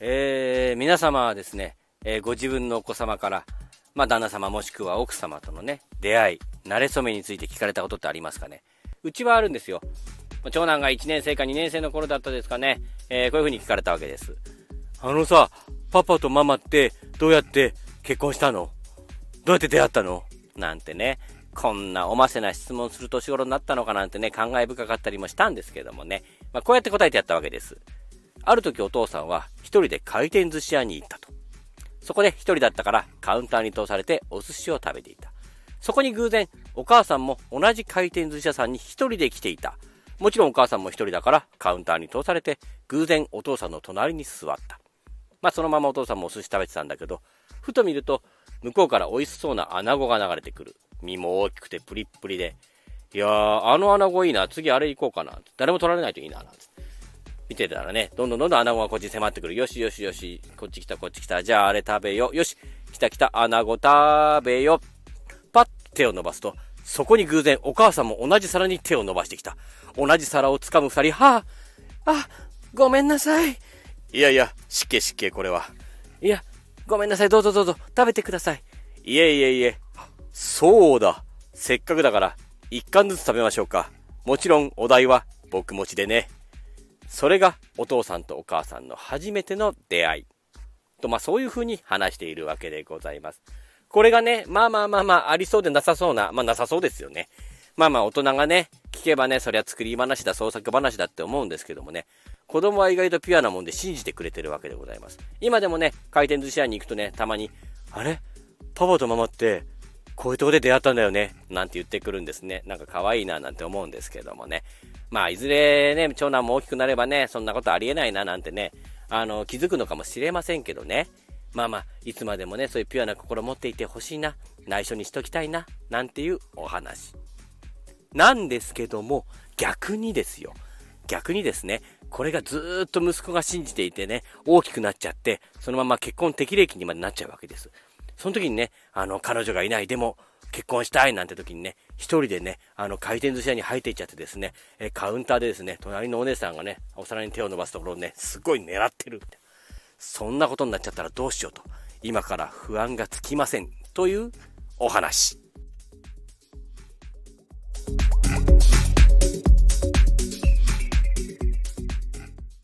えー、皆様はですね、えー、ご自分のお子様から、まあ、旦那様もしくは奥様とのね、出会い、慣れ初めについて聞かれたことってありますかね？うちはあるんですよ。長男が1年生か2年生の頃だったですかね、えー、こういう風に聞かれたわけです。あのさ、パパとママってどうやって結婚したの？どうやって出会ったの？なんてね、こんなおませな質問する年頃になったのかなんてね、感慨深かったりもしたんですけどもね、まあ、こうやって答えてやったわけです。ある時お父さんは一人で回転寿司屋に行ったと。そこで一人だったからカウンターに通されてお寿司を食べていた。そこに偶然、お母さんも同じ回転寿司屋さんに一人で来ていた。もちろんお母さんも一人だからカウンターに通されて偶然お父さんの隣に座った。まあそのままお父さんもお寿司食べてたんだけど、ふと見ると向こうから美味しそうな穴子が流れてくる。身も大きくてプリップリで。いやー、あの穴子いいな。次あれ行こうかな。誰も取られないといいな。なんて見てたらね、どんどんどんどん穴子がこっちに迫ってくる。よしよしよし。こっち来たこっち来た。じゃああれ食べよ。よし。来た来た。穴子食べよ。パッ手を伸ばすと、そこに偶然お母さんも同じ皿に手を伸ばしてきた。同じ皿を掴む二人、はあ、あ、ごめんなさい。いやいや、しけしけ、これは。いや、ごめんなさい、どうぞどうぞ、食べてください。いえいえいえ。そうだ。せっかくだから、一貫ずつ食べましょうか。もちろん、お題は僕持ちでね。それが、お父さんとお母さんの初めての出会い。と、まあ、そういう風に話しているわけでございます。これがね、まあまあまあまあ、ありそうでなさそうな、まあなさそうですよね。まあまあ大人がね、聞けばね、そりゃ作り話だ、創作話だって思うんですけどもね、子供は意外とピュアなもんで信じてくれてるわけでございます。今でもね、回転寿司屋に行くとね、たまに、あれ？パパとママって、こういうとこで出会ったんだよね。なんて言ってくるんですね。なんか可愛いななんて思うんですけどもね。まあ、いずれね、長男も大きくなればね、そんなことありえないななんてね、あの、気づくのかもしれませんけどね。まあまあ、いつまでもね、そういうピュアな心を持っていてほしいな、内緒にしときたいな、なんていうお話。なんですけども、逆にですよ。逆にですね、これがずっと息子が信じていてね、大きくなっちゃって、そのまま結婚適齢期にまでなっちゃうわけです。その時にね、あの、彼女がいない、でも、結婚したいなんて時にね、一人でね、あの、回転寿司屋に入っていっちゃってですね、えカウンターでですね、隣のお姉さんがね、お皿に手を伸ばすところをね、すごい狙ってる。そんなことになっちゃったらどうしようと、今から不安がつきません。というお話。